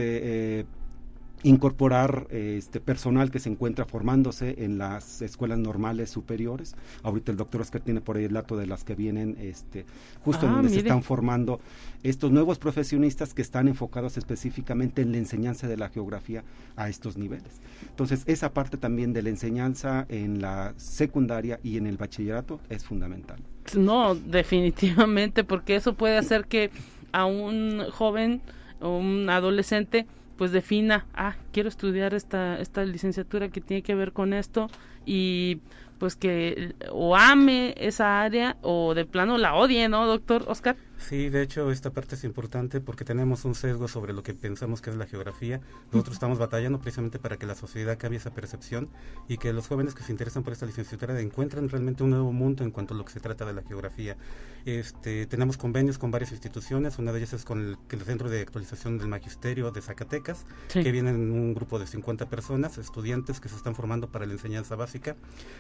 G: incorporar este personal que se encuentra formándose en las escuelas normales superiores. Ahorita el doctor Oscar tiene por ahí el dato de las que vienen este justo en ah, donde se están formando estos nuevos profesionistas que están enfocados específicamente en la enseñanza de la geografía a estos niveles. Entonces, esa parte también de la enseñanza en la secundaria y en el bachillerato es fundamental.
B: No, definitivamente, porque eso puede hacer que a un joven o un adolescente pues defina, ah, quiero estudiar esta, esta licenciatura que tiene que ver con esto y pues que o ame esa área o de plano la odie, ¿no, doctor Oscar?
F: Sí, de hecho esta parte es importante porque tenemos un sesgo sobre lo que pensamos que es la geografía. Nosotros estamos batallando precisamente para que la sociedad cambie esa percepción y que los jóvenes que se interesan por esta licenciatura encuentren realmente un nuevo mundo en cuanto a lo que se trata de la geografía. Este, tenemos convenios con varias instituciones, una de ellas es con el, Centro de Actualización del Magisterio de Zacatecas, que vienen un grupo de 50 personas, estudiantes que se están formando para la enseñanza básica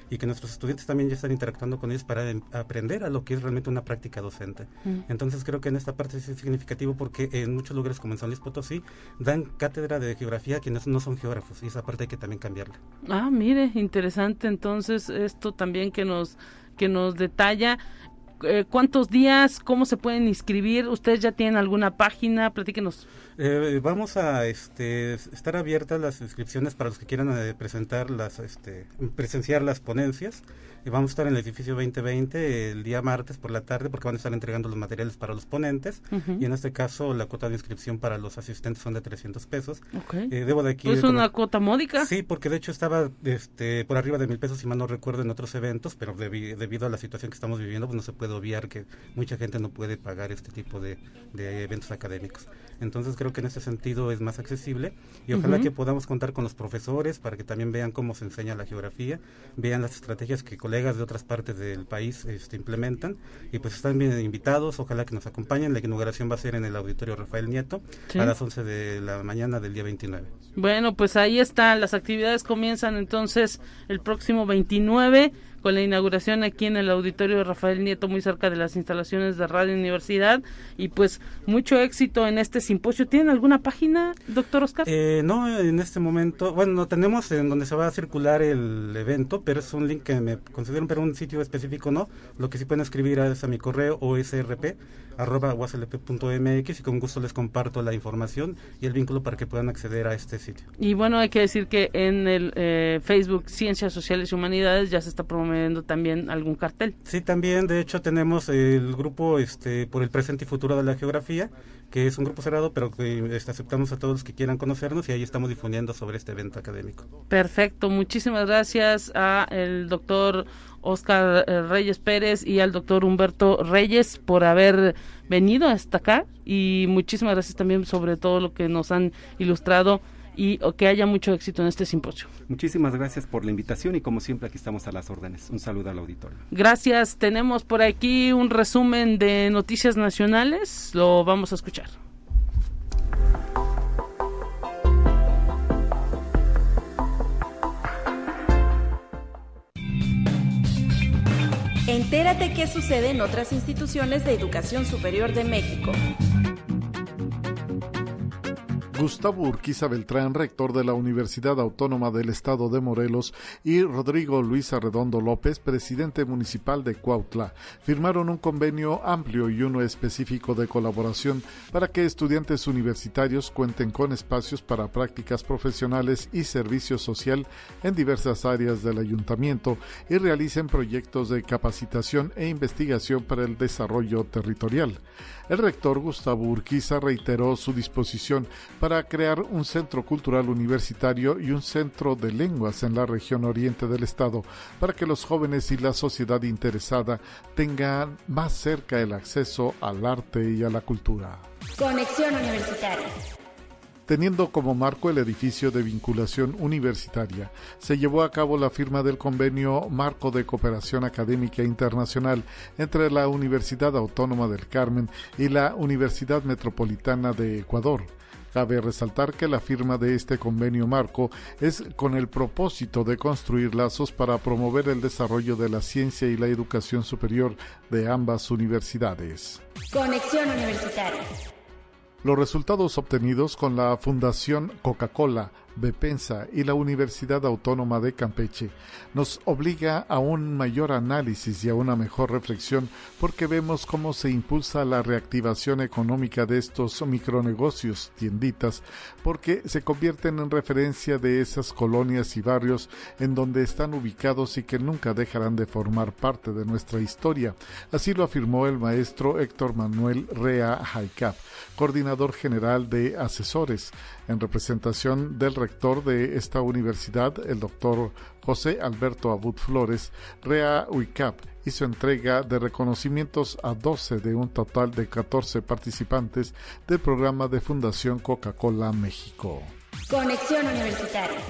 F: y que nuestros estudiantes también ya están interactuando con ellos para em, aprender a lo que es realmente una práctica docente. Entonces creo que en esta parte es significativo porque en muchos lugares como en San Luis Potosí dan cátedra de geografía a quienes no son geógrafos y esa parte hay que también cambiarla.
B: Ah, mire, interesante entonces esto también que nos que nos detalla eh, cuántos días, cómo se pueden inscribir, ustedes ya tienen alguna página, platíquenos.
F: Eh, vamos a este, estar abiertas las inscripciones para los que quieran eh, presentar las, este, presenciar las ponencias. Y vamos a estar en el edificio 2020 el día martes por la tarde porque van a estar entregando los materiales para los ponentes. Y en este caso la cuota de inscripción para los asistentes son de 300 pesos.
B: Eh, debo de aquí... ¿Es una cuota módica?
F: Sí, porque de hecho estaba este, por arriba de mil pesos, si mal no recuerdo, en otros eventos, pero debido a la situación que estamos viviendo, pues no se puede obviar que mucha gente no puede pagar este tipo de, de eventos académicos. Entonces creo que en ese sentido es más accesible y ojalá que podamos contar con los profesores para que también vean cómo se enseña la geografía, vean las estrategias que colegas de otras partes del país este, implementan y pues están bien invitados, ojalá que nos acompañen. La inauguración va a ser en el auditorio Rafael Nieto a las 11 de la mañana del día 29.
B: Bueno, pues ahí están, las actividades comienzan entonces el próximo 29 con la inauguración aquí en el auditorio de Rafael Nieto, muy cerca de las instalaciones de Radio Universidad. Y pues mucho éxito en este simposio. ¿Tienen alguna página, doctor Oscar?
F: Eh, no, en este momento, bueno, no tenemos en donde se va a circular el evento, pero es un link que me considero, pero un sitio específico no. Lo que sí pueden escribir es a mi correo osrp arroba y con gusto les comparto la información y el vínculo para que puedan acceder a este sitio.
B: Y bueno, hay que decir que en el eh, Facebook Ciencias Sociales y Humanidades ya se está promoviendo también algún cartel.
F: Sí, también, de hecho tenemos el grupo este por el presente y futuro de la geografía, que es un grupo cerrado, pero que este, aceptamos a todos los que quieran conocernos y ahí estamos difundiendo sobre este evento académico.
B: Perfecto, muchísimas gracias a el doctor Oscar eh, Reyes Pérez y al doctor Humberto Reyes por haber venido hasta acá y muchísimas gracias también sobre todo lo que nos han ilustrado y que haya mucho éxito en este simposio.
G: Muchísimas gracias por la invitación y como siempre aquí estamos a las órdenes. Un saludo al auditorio.
B: Gracias. Tenemos por aquí un resumen de noticias nacionales. Lo vamos a escuchar.
H: Entérate qué sucede en otras instituciones de educación superior de México.
I: Gustavo Urquiza Beltrán, rector de la Universidad Autónoma del Estado de Morelos, y Rodrigo Luis Arredondo López, presidente municipal de Cuautla, firmaron un convenio amplio y uno específico de colaboración para que estudiantes universitarios cuenten con espacios para prácticas profesionales y servicio social en diversas áreas del ayuntamiento y realicen proyectos de capacitación e investigación para el desarrollo territorial. El rector Gustavo Urquiza reiteró su disposición para crear un centro cultural universitario y un centro de lenguas en la región oriente del estado para que los jóvenes y la sociedad interesada tengan más cerca el acceso al arte y a la cultura.
H: Conexión Universitaria.
I: Teniendo como marco el edificio de vinculación universitaria, se llevó a cabo la firma del convenio Marco de Cooperación Académica Internacional entre la Universidad Autónoma del Carmen y la Universidad Metropolitana de Ecuador. Cabe resaltar que la firma de este convenio marco es con el propósito de construir lazos para promover el desarrollo de la ciencia y la educación superior de ambas universidades.
H: Conexión Universitaria.
I: Los resultados obtenidos con la Fundación Coca-Cola Bepensa y la Universidad Autónoma de Campeche nos obliga a un mayor análisis y a una mejor reflexión porque vemos cómo se impulsa la reactivación económica de estos micronegocios, tienditas, porque se convierten en referencia de esas colonias y barrios en donde están ubicados y que nunca dejarán de formar parte de nuestra historia. Así lo afirmó el maestro Héctor Manuel Rea Jaicap, coordinador general de asesores, en representación del rector de esta universidad, el doctor José Alberto Abud Flores, Rea UICAP hizo entrega de reconocimientos a 12 de un total de 14 participantes del programa de Fundación Coca-Cola México.
H: Conexión Universitaria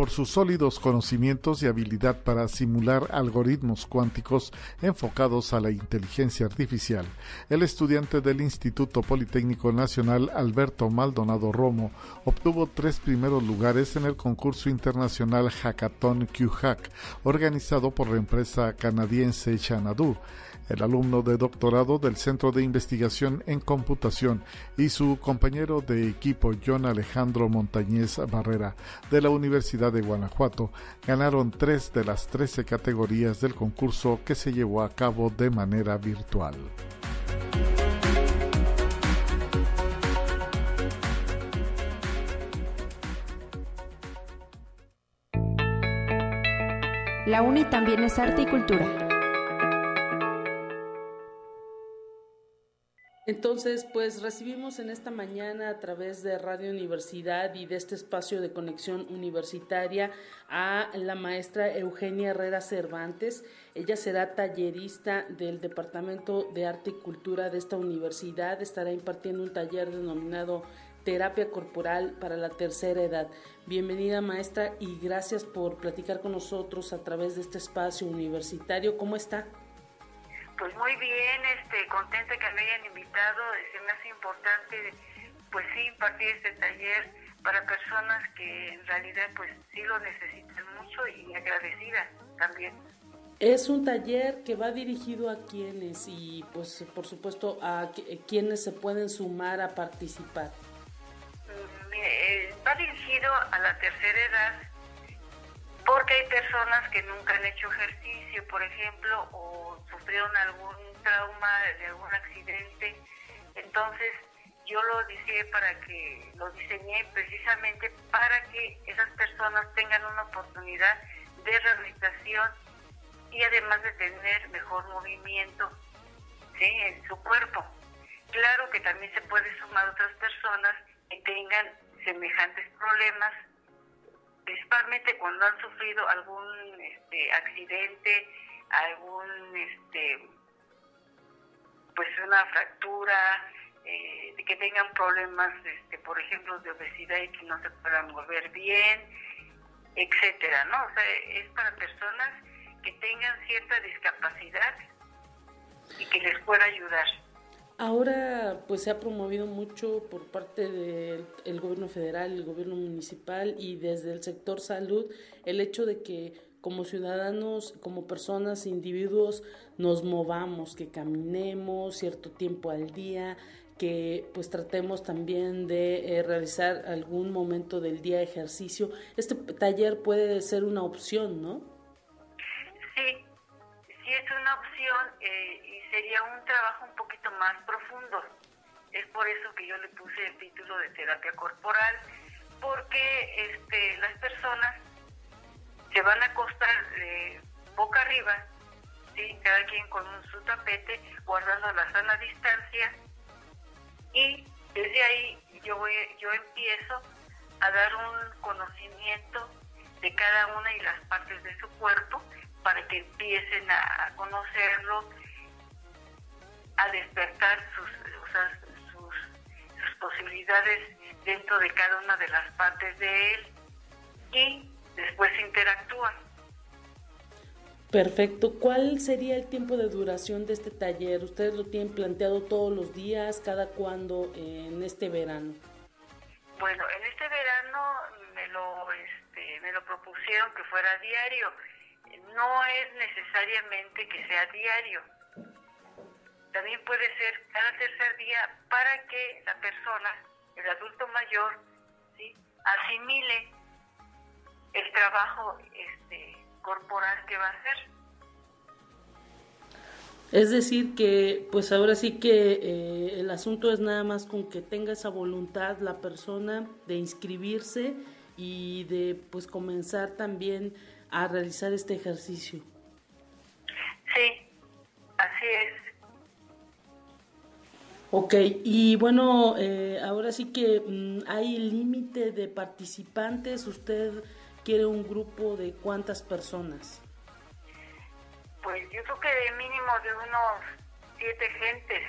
I: por sus sólidos conocimientos y habilidad para simular algoritmos cuánticos enfocados a la inteligencia artificial. El estudiante del Instituto Politécnico Nacional Alberto Maldonado Romo obtuvo tres primeros lugares en el concurso internacional Hackathon QHack, organizado por la empresa canadiense Xanadu el alumno de doctorado del Centro de Investigación en Computación, y su compañero de equipo John Alejandro Montañez Barrera de la Universidad de Guanajuato ganaron tres de las trece categorías del concurso que se llevó a cabo de manera virtual.
C: La UNI también es arte y cultura.
B: Entonces, pues recibimos en esta mañana a través de Radio Universidad y de este espacio de conexión universitaria a la maestra Eugenia Herrera Cervantes. Ella será tallerista del Departamento de Arte y Cultura de esta universidad. Estará impartiendo un taller denominado Terapia Corporal para la Tercera Edad. Bienvenida maestra y gracias por platicar con nosotros a través de este espacio universitario. ¿Cómo está?
J: Pues muy bien, este, contenta que me hayan invitado, se me hace importante, pues sí, impartir este taller para personas que en realidad pues sí lo necesitan mucho y agradecida también.
B: Es un taller que va dirigido a quienes y pues por supuesto a quienes se pueden sumar a participar.
J: Mm, eh, va dirigido a la tercera edad porque hay personas que nunca han hecho ejercicio, por ejemplo, o sufrieron algún trauma de algún accidente. Entonces, yo lo diseñé para que lo diseñé precisamente para que esas personas tengan una oportunidad de rehabilitación y además de tener mejor movimiento en su cuerpo. Claro que también se puede sumar otras personas que tengan semejantes problemas principalmente cuando han sufrido algún este, accidente, algún, este, pues una fractura, eh, que tengan problemas, este, por ejemplo, de obesidad y que no se puedan mover bien, etcétera, ¿no? O sea, es para personas que tengan cierta discapacidad y que les pueda ayudar.
B: Ahora pues se ha promovido mucho por parte del gobierno federal, el gobierno municipal y desde el sector salud el hecho de que como ciudadanos, como personas, individuos, nos movamos, que caminemos cierto tiempo al día, que pues tratemos también de eh, realizar algún momento del día de ejercicio. Este taller puede ser una opción, ¿no?
J: Sí, sí es una opción eh, sería un trabajo un poquito más profundo. Es por eso que yo le puse el título de terapia corporal, porque este, las personas se van a acostar eh, boca arriba, ¿sí? cada quien con su tapete, guardando la sana distancia, y desde ahí yo, yo empiezo a dar un conocimiento de cada una y las partes de su cuerpo para que empiecen a, conocerlo, a despertar sus, sus, posibilidades dentro de cada una de las partes de él y después interactúan.
B: Perfecto. ¿Cuál sería el tiempo de duración de este taller? ¿Ustedes lo tienen planteado todos los días, cada cuándo en este verano?
J: Bueno, en este verano me lo, este, me lo propusieron que fuera diario no es necesariamente que sea diario. También puede ser cada tercer día para que la persona, el adulto mayor, ¿sí? asimile el trabajo este, corporal que va a hacer.
B: Es decir, que pues ahora sí que eh, el asunto es nada más con que tenga esa voluntad la persona de inscribirse y de pues comenzar también a realizar este ejercicio.
J: Sí, así es.
B: Ok, y bueno, eh, ahora sí que mm, hay límite de participantes. ¿Usted quiere un grupo de cuántas personas?
J: Pues yo creo que de mínimo de unos siete gentes,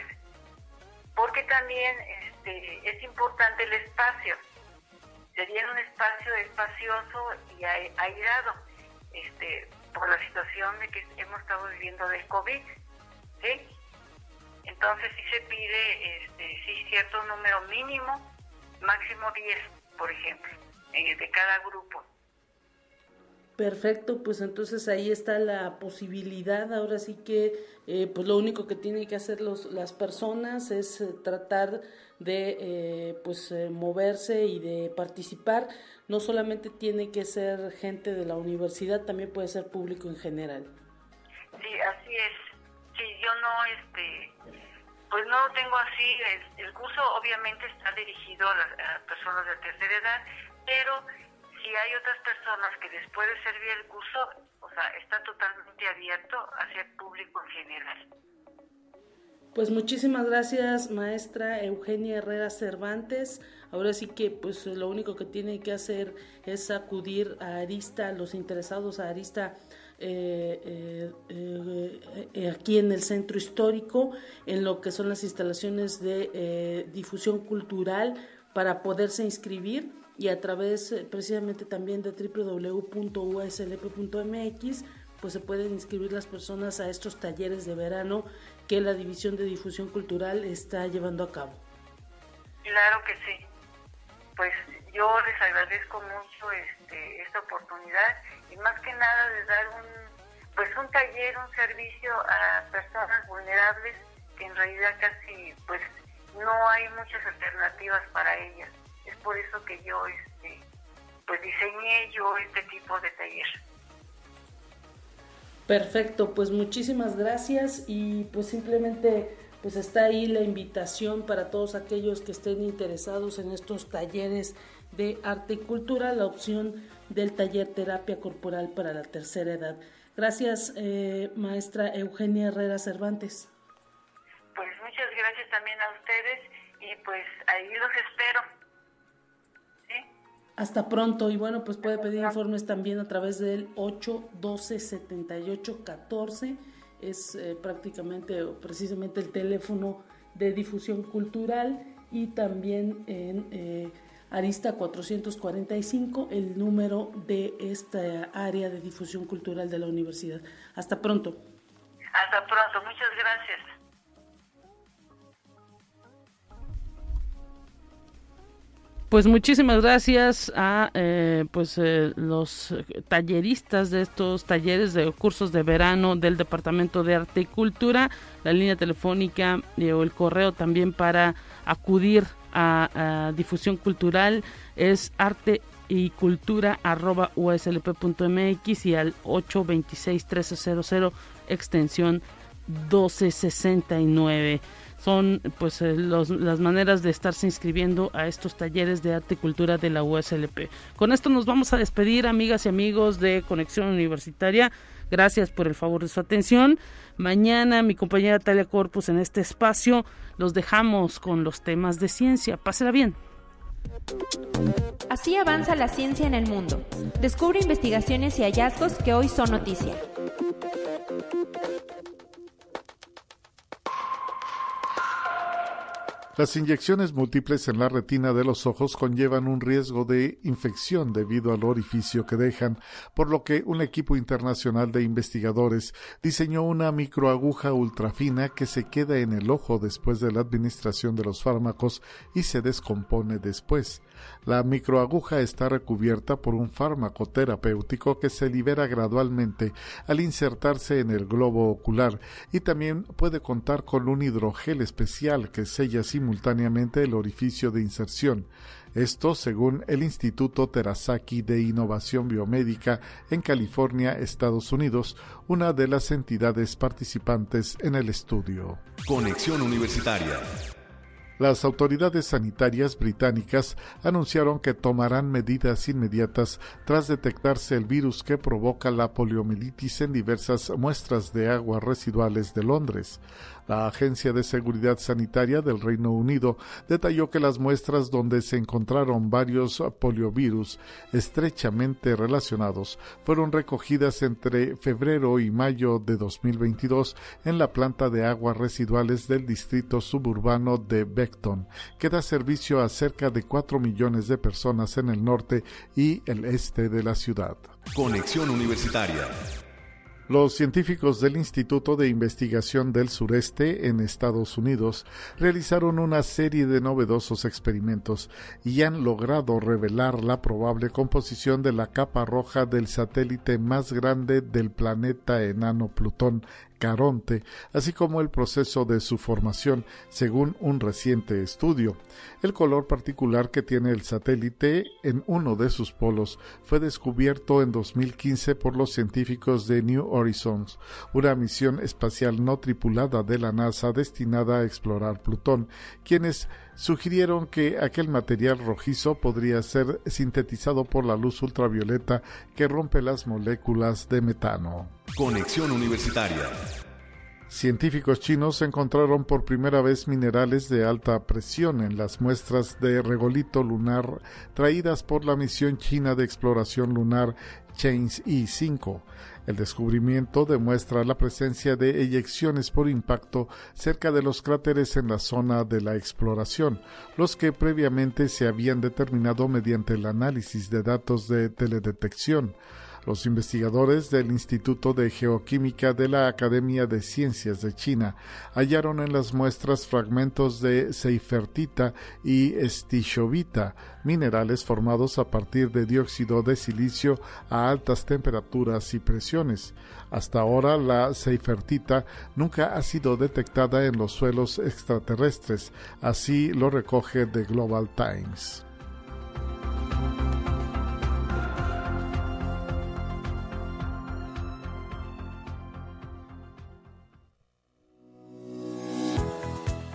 J: porque también este, es importante el espacio. Sería un espacio espacioso y aireado este, por la situación de que hemos estado viviendo del COVID. ¿sí? Entonces sí se pide este, sí, cierto número mínimo, máximo 10, por ejemplo, eh, de cada grupo.
B: Perfecto, pues entonces ahí está la posibilidad. Ahora sí que, eh, pues lo único que tienen que hacer los, las personas es eh, tratar de, eh, pues, moverse y de participar. No solamente tiene que ser gente de la universidad, también puede ser público en general.
J: Sí, así es. Sí, yo no, este, pues no tengo así. El, curso obviamente está dirigido a las personas de tercera edad, pero si hay otras personas que les puede servir el curso, o sea, está totalmente abierto hacia el público en general.
B: Pues muchísimas gracias, maestra Eugenia Herrera Cervantes. Ahora sí que pues lo único que tiene que hacer es acudir a Arista, los interesados a Arista eh, eh, eh, aquí en el centro histórico, en lo que son las instalaciones de difusión cultural para poderse inscribir y a través precisamente también de www.uslp.mx pues se pueden inscribir las personas a estos talleres de verano que la División de Difusión Cultural está llevando a cabo.
J: Claro que sí. Pues yo les agradezco mucho este, esta oportunidad y más que nada de dar un pues un taller, un servicio a personas vulnerables que en realidad casi pues no hay muchas alternativas para ellas es por eso que yo este, pues diseñé yo este tipo de taller.
B: Perfecto, pues muchísimas gracias y pues simplemente pues está ahí la invitación para todos aquellos que estén interesados en estos talleres de arte y cultura, la opción del taller terapia corporal para la tercera edad. Gracias, eh, maestra Eugenia Herrera Cervantes.
J: Pues muchas gracias también a ustedes y pues ahí los espero.
B: Hasta pronto y bueno, pues puede pedir informes también a través del 8 12 78 14. Es eh, prácticamente o precisamente el teléfono de difusión cultural y también en eh, Arista 445 el número de esta área de difusión cultural de la universidad. Hasta pronto.
J: Hasta pronto, muchas gracias.
B: Pues muchísimas gracias a eh, pues eh, los talleristas de estos talleres de cursos de verano del Departamento de Arte y Cultura, la línea telefónica eh, o el correo también para acudir a, difusión cultural es arte y cultura arroba uslp.mx y al 826 1300 extensión 1269 son pues eh, las maneras de estarse inscribiendo a estos talleres de arte y cultura de la USLP. Con esto nos vamos a despedir, amigas y amigos de Conexión Universitaria. Gracias por el favor de su atención. Mañana mi compañera Talia Corpus en este espacio los dejamos con los temas de ciencia. Pásela bien.
C: Así avanza la ciencia en el mundo. Descubre investigaciones y hallazgos que hoy son noticia.
I: Las inyecciones múltiples en la retina de los ojos conllevan un riesgo de infección debido al orificio que dejan, por lo que un equipo internacional de investigadores diseñó una microaguja ultrafina que se queda en el ojo después de la administración de los fármacos y se descompone después. La microaguja está recubierta por un fármaco terapéutico que se libera gradualmente al insertarse en el globo ocular y también puede contar con un hidrogel especial que sella simultáneamente el orificio de inserción. Esto según el Instituto Terasaki de Innovación Biomédica en California, Estados Unidos, una de las entidades participantes en el estudio.
A: Conexión Universitaria
I: las autoridades sanitarias británicas anunciaron que tomarán medidas inmediatas tras detectarse el virus que provoca la poliomielitis en diversas muestras de aguas residuales de Londres. La Agencia de Seguridad Sanitaria del Reino Unido detalló que las muestras donde se encontraron varios poliovirus estrechamente relacionados fueron recogidas entre febrero y mayo de 2022 en la planta de aguas residuales del distrito suburbano de Beckton, que da servicio a cerca de 4 millones de personas en el norte y el este de la ciudad.
A: Conexión Universitaria
I: los científicos del Instituto de Investigación del Sureste en Estados Unidos realizaron una serie de novedosos experimentos y han logrado revelar la probable composición de la capa roja del satélite más grande del planeta enano Plutón Caronte, así como el proceso de su formación, según un reciente estudio. El color particular que tiene el satélite en uno de sus polos fue descubierto en 2015 por los científicos de New Horizons, una misión espacial no tripulada de la NASA destinada a explorar Plutón, quienes sugirieron que aquel material rojizo podría ser sintetizado por la luz ultravioleta que rompe las moléculas de metano.
A: Conexión Universitaria.
I: Científicos chinos encontraron por primera vez minerales de alta presión en las muestras de regolito lunar traídas por la misión china de exploración lunar Chains E5. El descubrimiento demuestra la presencia de eyecciones por impacto cerca de los cráteres en la zona de la exploración, los que previamente se habían determinado mediante el análisis de datos de teledetección. Los investigadores del Instituto de Geoquímica de la Academia de Ciencias de China hallaron en las muestras fragmentos de seifertita y estichovita, minerales formados a partir de dióxido de silicio a altas temperaturas y presiones. Hasta ahora la seifertita nunca ha sido detectada en los suelos extraterrestres, así lo recoge The Global Times.